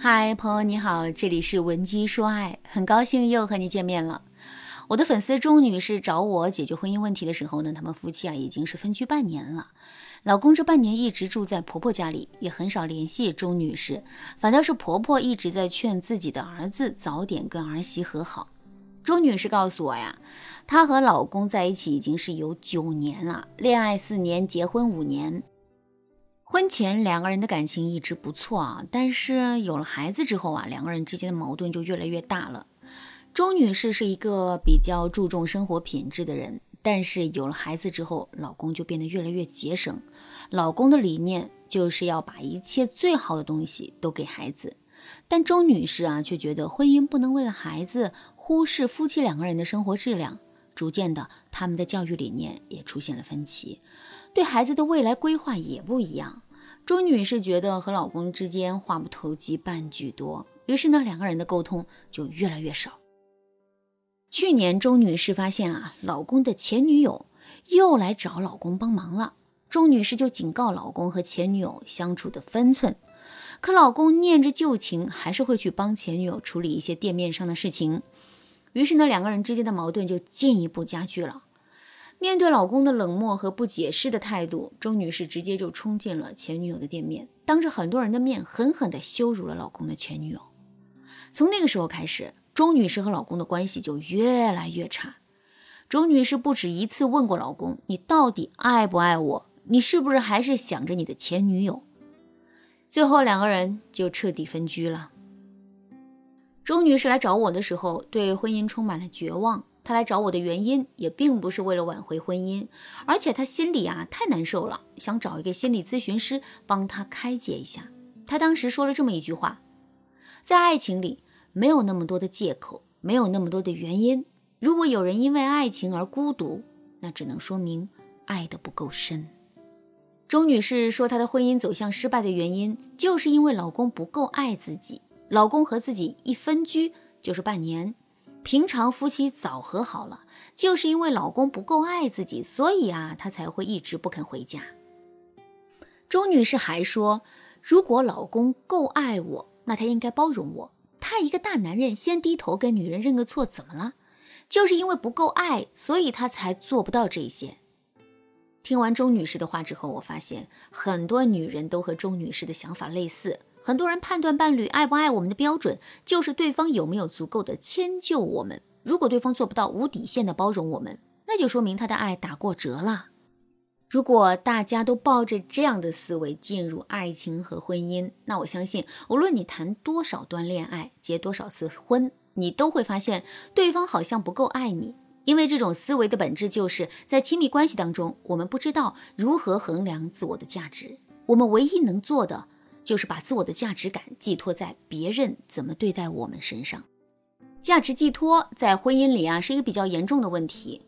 嗨，朋友你好，这里是文姬说爱，很高兴又和你见面了。我的粉丝钟女士找我解决婚姻问题的时候呢，他们夫妻啊已经是分居半年了，老公这半年一直住在婆婆家里，也很少联系钟女士，反倒是婆婆一直在劝自己的儿子早点跟儿媳和好。钟女士告诉我呀，她和老公在一起已经是有九年了，恋爱四年，结婚五年。婚前两个人的感情一直不错啊，但是有了孩子之后啊，两个人之间的矛盾就越来越大了。钟女士是一个比较注重生活品质的人，但是有了孩子之后，老公就变得越来越节省。老公的理念就是要把一切最好的东西都给孩子，但钟女士啊却觉得婚姻不能为了孩子忽视夫妻两个人的生活质量。逐渐的，他们的教育理念也出现了分歧。对孩子的未来规划也不一样。钟女士觉得和老公之间话不投机半句多，于是呢，两个人的沟通就越来越少。去年，钟女士发现啊，老公的前女友又来找老公帮忙了。钟女士就警告老公和前女友相处的分寸，可老公念着旧情，还是会去帮前女友处理一些店面上的事情。于是呢，两个人之间的矛盾就进一步加剧了。面对老公的冷漠和不解释的态度，钟女士直接就冲进了前女友的店面，当着很多人的面狠狠地羞辱了老公的前女友。从那个时候开始，钟女士和老公的关系就越来越差。钟女士不止一次问过老公：“你到底爱不爱我？你是不是还是想着你的前女友？”最后，两个人就彻底分居了。钟女士来找我的时候，对婚姻充满了绝望。她来找我的原因，也并不是为了挽回婚姻，而且她心里啊太难受了，想找一个心理咨询师帮她开解一下。她当时说了这么一句话：在爱情里，没有那么多的借口，没有那么多的原因。如果有人因为爱情而孤独，那只能说明爱的不够深。钟女士说，她的婚姻走向失败的原因，就是因为老公不够爱自己。老公和自己一分居就是半年，平常夫妻早和好了，就是因为老公不够爱自己，所以啊，她才会一直不肯回家。周女士还说，如果老公够爱我，那他应该包容我。他一个大男人先低头跟女人认个错，怎么了？就是因为不够爱，所以他才做不到这些。听完周女士的话之后，我发现很多女人都和周女士的想法类似。很多人判断伴侣爱不爱我们的标准，就是对方有没有足够的迁就我们。如果对方做不到无底线的包容我们，那就说明他的爱打过折了。如果大家都抱着这样的思维进入爱情和婚姻，那我相信，无论你谈多少段恋爱，结多少次婚，你都会发现对方好像不够爱你。因为这种思维的本质就是在亲密关系当中，我们不知道如何衡量自我的价值，我们唯一能做的。就是把自我的价值感寄托在别人怎么对待我们身上，价值寄托在婚姻里啊是一个比较严重的问题。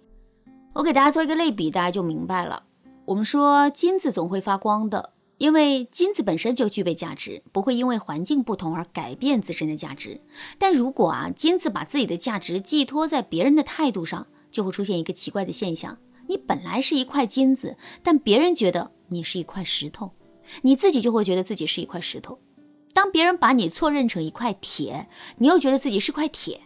我给大家做一个类比，大家就明白了。我们说金子总会发光的，因为金子本身就具备价值，不会因为环境不同而改变自身的价值。但如果啊金子把自己的价值寄托在别人的态度上，就会出现一个奇怪的现象：你本来是一块金子，但别人觉得你是一块石头。你自己就会觉得自己是一块石头，当别人把你错认成一块铁，你又觉得自己是块铁。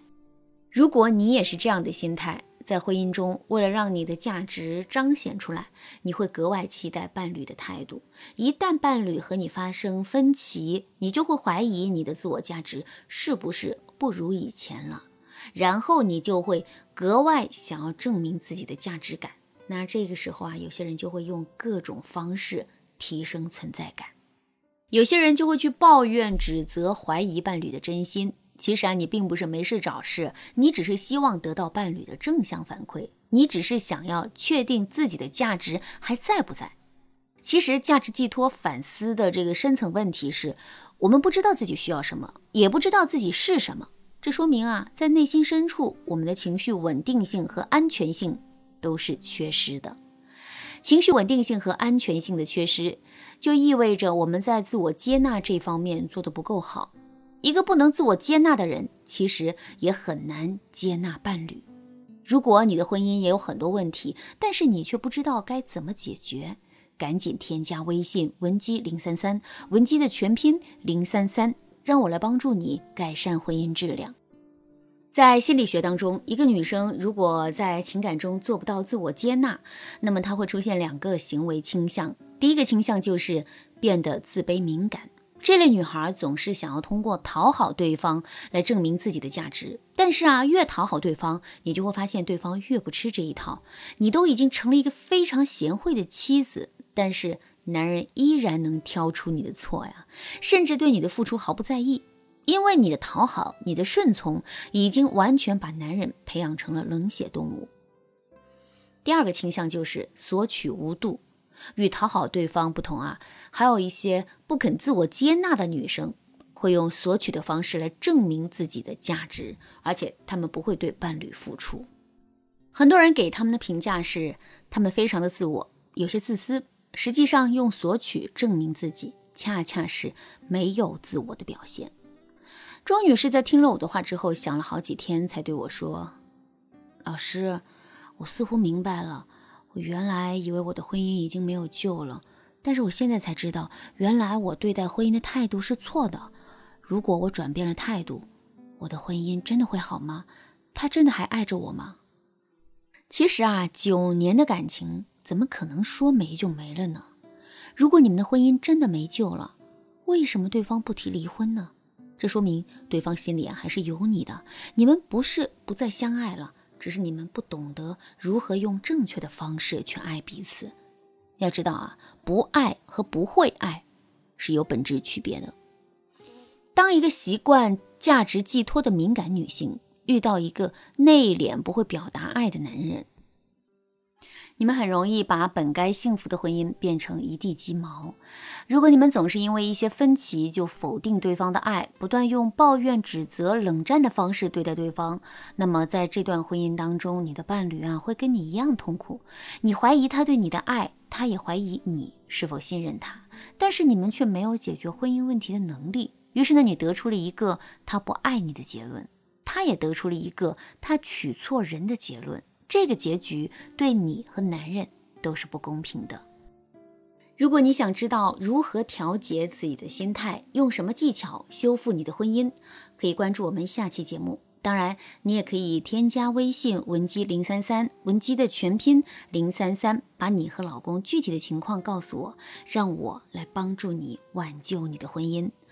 如果你也是这样的心态，在婚姻中，为了让你的价值彰显出来，你会格外期待伴侣的态度。一旦伴侣和你发生分歧，你就会怀疑你的自我价值是不是不如以前了，然后你就会格外想要证明自己的价值感。那这个时候啊，有些人就会用各种方式。提升存在感，有些人就会去抱怨、指责、怀疑伴侣的真心。其实啊，你并不是没事找事，你只是希望得到伴侣的正向反馈，你只是想要确定自己的价值还在不在。其实，价值寄托反思的这个深层问题是，我们不知道自己需要什么，也不知道自己是什么。这说明啊，在内心深处，我们的情绪稳定性和安全性都是缺失的。情绪稳定性和安全性的缺失，就意味着我们在自我接纳这方面做得不够好。一个不能自我接纳的人，其实也很难接纳伴侣。如果你的婚姻也有很多问题，但是你却不知道该怎么解决，赶紧添加微信文姬零三三，文姬的全拼零三三，让我来帮助你改善婚姻质量。在心理学当中，一个女生如果在情感中做不到自我接纳，那么她会出现两个行为倾向。第一个倾向就是变得自卑敏感。这类女孩总是想要通过讨好对方来证明自己的价值。但是啊，越讨好对方，你就会发现对方越不吃这一套。你都已经成了一个非常贤惠的妻子，但是男人依然能挑出你的错呀，甚至对你的付出毫不在意。因为你的讨好，你的顺从，已经完全把男人培养成了冷血动物。第二个倾向就是索取无度，与讨好对方不同啊，还有一些不肯自我接纳的女生，会用索取的方式来证明自己的价值，而且他们不会对伴侣付出。很多人给他们的评价是，他们非常的自我，有些自私，实际上用索取证明自己，恰恰是没有自我的表现。庄女士在听了我的话之后，想了好几天，才对我说：“老师，我似乎明白了。我原来以为我的婚姻已经没有救了，但是我现在才知道，原来我对待婚姻的态度是错的。如果我转变了态度，我的婚姻真的会好吗？他真的还爱着我吗？其实啊，九年的感情怎么可能说没就没了呢？如果你们的婚姻真的没救了，为什么对方不提离婚呢？”这说明对方心里啊还是有你的，你们不是不再相爱了，只是你们不懂得如何用正确的方式去爱彼此。要知道啊，不爱和不会爱是有本质区别的。当一个习惯价值寄托的敏感女性遇到一个内敛不会表达爱的男人。你们很容易把本该幸福的婚姻变成一地鸡毛。如果你们总是因为一些分歧就否定对方的爱，不断用抱怨、指责、冷战的方式对待对方，那么在这段婚姻当中，你的伴侣啊会跟你一样痛苦。你怀疑他对你的爱，他也怀疑你是否信任他，但是你们却没有解决婚姻问题的能力。于是呢，你得出了一个他不爱你的结论，他也得出了一个他娶错人的结论。这个结局对你和男人都是不公平的。如果你想知道如何调节自己的心态，用什么技巧修复你的婚姻，可以关注我们下期节目。当然，你也可以添加微信文姬零三三，文姬的全拼零三三，把你和老公具体的情况告诉我，让我来帮助你挽救你的婚姻。